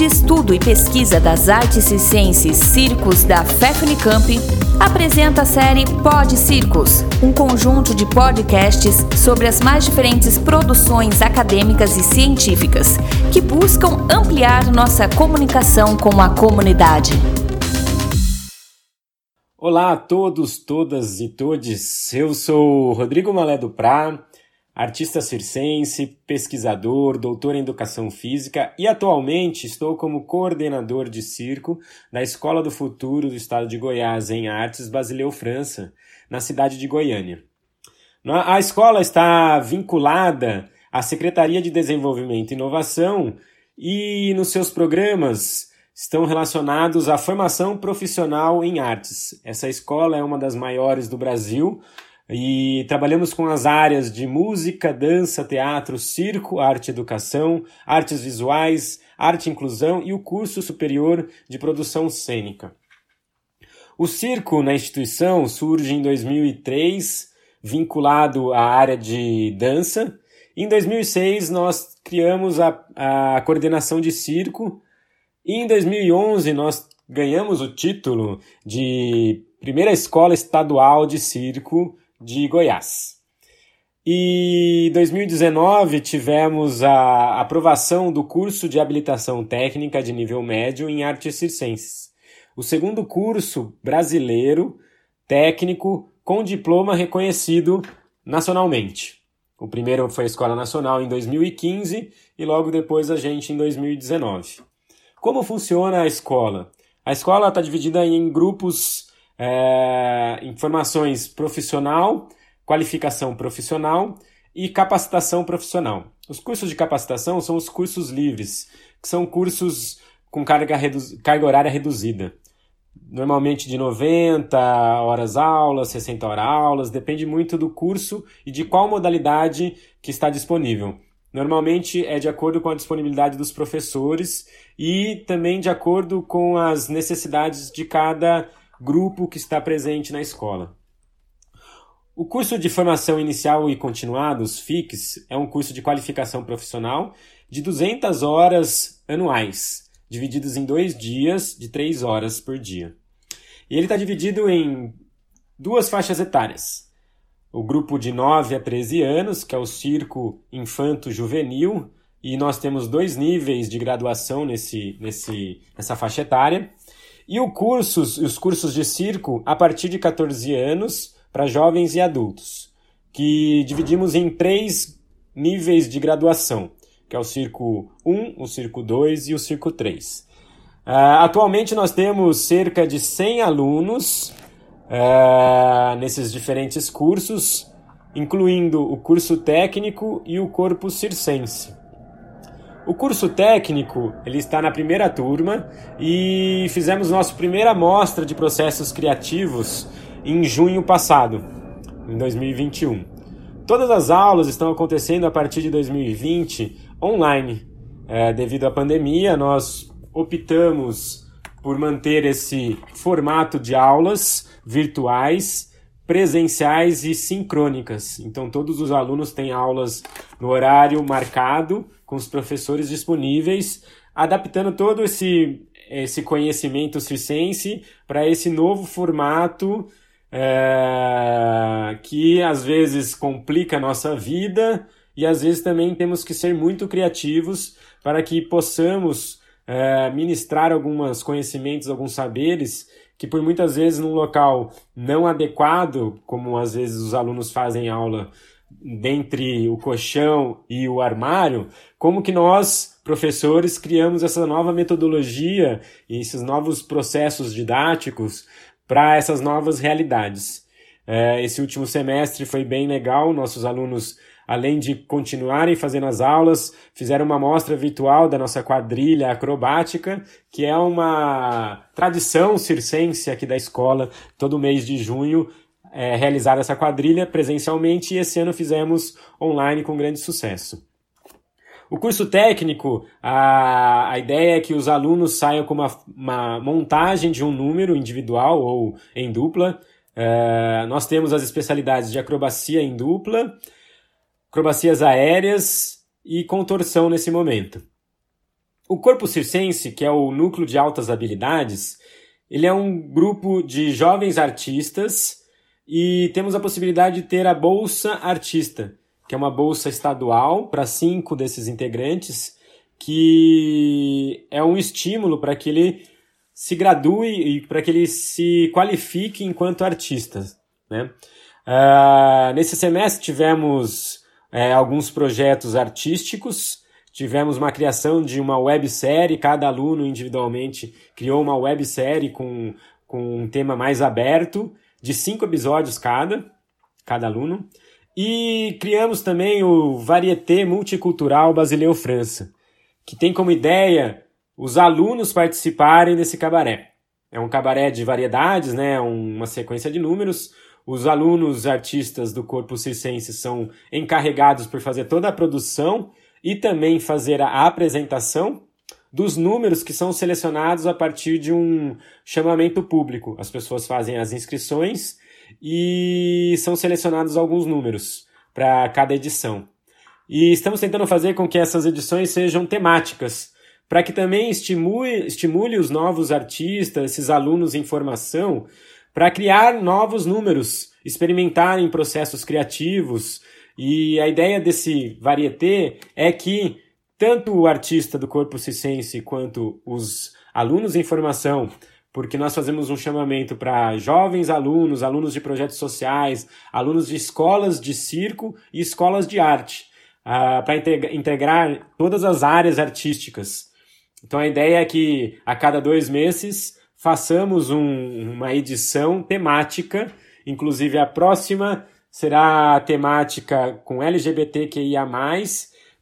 de Estudo e Pesquisa das Artes Circenses Circos da FEFNICAMP, apresenta a série Pod Circos, um conjunto de podcasts sobre as mais diferentes produções acadêmicas e científicas que buscam ampliar nossa comunicação com a comunidade. Olá a todos, todas e todes. Eu sou Rodrigo Malé do Prá, artista circense, pesquisador, doutor em educação física e atualmente estou como coordenador de circo da Escola do Futuro do Estado de Goiás em Artes Basileu França, na cidade de Goiânia. A escola está vinculada à Secretaria de Desenvolvimento e Inovação e nos seus programas estão relacionados à formação profissional em artes. Essa escola é uma das maiores do Brasil, e trabalhamos com as áreas de música, dança, teatro, circo, arte educação, artes visuais, arte inclusão e o curso superior de produção cênica. O circo na instituição surge em 2003, vinculado à área de dança. Em 2006, nós criamos a, a coordenação de circo. E em 2011, nós ganhamos o título de primeira escola estadual de circo de Goiás. E em 2019 tivemos a aprovação do curso de habilitação técnica de nível médio em artes circenses. O segundo curso brasileiro técnico com diploma reconhecido nacionalmente. O primeiro foi a Escola Nacional em 2015 e logo depois a gente em 2019. Como funciona a escola? A escola está dividida em grupos é, informações profissional, qualificação profissional e capacitação profissional. Os cursos de capacitação são os cursos livres, que são cursos com carga, carga horária reduzida. Normalmente de 90 horas aulas, 60 horas aulas, depende muito do curso e de qual modalidade que está disponível. Normalmente é de acordo com a disponibilidade dos professores e também de acordo com as necessidades de cada grupo que está presente na escola. O curso de formação inicial e continuados, FIX, é um curso de qualificação profissional de 200 horas anuais, divididos em dois dias de 3 horas por dia. E ele está dividido em duas faixas etárias. O grupo de 9 a 13 anos, que é o Circo Infanto Juvenil, e nós temos dois níveis de graduação nesse, nesse, nessa faixa etária. E o cursos, os cursos de circo a partir de 14 anos para jovens e adultos, que dividimos em três níveis de graduação, que é o Circo 1, o Circo 2 e o Circo 3. Uh, atualmente nós temos cerca de 100 alunos uh, nesses diferentes cursos, incluindo o curso técnico e o corpo circense. O curso técnico, ele está na primeira turma e fizemos nossa primeira mostra de processos criativos em junho passado, em 2021. Todas as aulas estão acontecendo a partir de 2020 online. É, devido à pandemia, nós optamos por manter esse formato de aulas virtuais, presenciais e sincrônicas. Então, todos os alunos têm aulas no horário marcado com os professores disponíveis, adaptando todo esse, esse conhecimento circense para esse novo formato é, que às vezes complica a nossa vida e às vezes também temos que ser muito criativos para que possamos é, ministrar alguns conhecimentos, alguns saberes que por muitas vezes num local não adequado, como às vezes os alunos fazem aula dentre o colchão e o armário, como que nós, professores, criamos essa nova metodologia e esses novos processos didáticos para essas novas realidades. É, esse último semestre foi bem legal, nossos alunos, além de continuarem fazendo as aulas, fizeram uma mostra virtual da nossa quadrilha acrobática, que é uma tradição circense aqui da escola, todo mês de junho é, realizar essa quadrilha presencialmente e esse ano fizemos online com grande sucesso. O curso técnico, a, a ideia é que os alunos saiam com uma, uma montagem de um número individual ou em dupla. É, nós temos as especialidades de acrobacia em dupla, acrobacias aéreas e contorção nesse momento. O Corpo Circense, que é o núcleo de altas habilidades, ele é um grupo de jovens artistas e temos a possibilidade de ter a Bolsa Artista, que é uma bolsa estadual para cinco desses integrantes, que é um estímulo para que ele se gradue e para que ele se qualifique enquanto artista. Né? Uh, nesse semestre tivemos é, alguns projetos artísticos, tivemos uma criação de uma websérie, cada aluno individualmente criou uma websérie com, com um tema mais aberto, de cinco episódios cada, cada aluno. E criamos também o Varieté Multicultural Basileu França, que tem como ideia os alunos participarem desse cabaré. É um cabaré de variedades, né? uma sequência de números. Os alunos artistas do corpo circense são encarregados por fazer toda a produção e também fazer a apresentação dos números que são selecionados a partir de um chamamento público. As pessoas fazem as inscrições e são selecionados alguns números para cada edição. E estamos tentando fazer com que essas edições sejam temáticas, para que também estimule, estimule os novos artistas, esses alunos em formação, para criar novos números, experimentarem processos criativos. E a ideia desse varieté é que tanto o artista do corpo cicense quanto os alunos em formação, porque nós fazemos um chamamento para jovens alunos, alunos de projetos sociais, alunos de escolas de circo e escolas de arte, uh, para integrar todas as áreas artísticas. Então a ideia é que a cada dois meses façamos um, uma edição temática, inclusive a próxima será a temática com LGBTQIA+,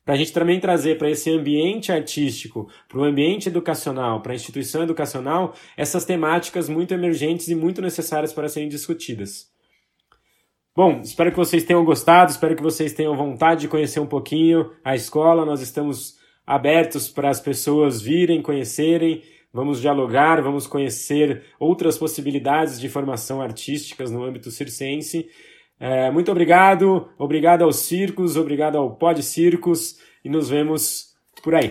para a gente também trazer para esse ambiente artístico, para o ambiente educacional, para a instituição educacional, essas temáticas muito emergentes e muito necessárias para serem discutidas. Bom, espero que vocês tenham gostado, espero que vocês tenham vontade de conhecer um pouquinho a escola. Nós estamos abertos para as pessoas virem, conhecerem, vamos dialogar, vamos conhecer outras possibilidades de formação artísticas no âmbito circense. É, muito obrigado, obrigado aos circos, obrigado ao Pod Circos e nos vemos por aí.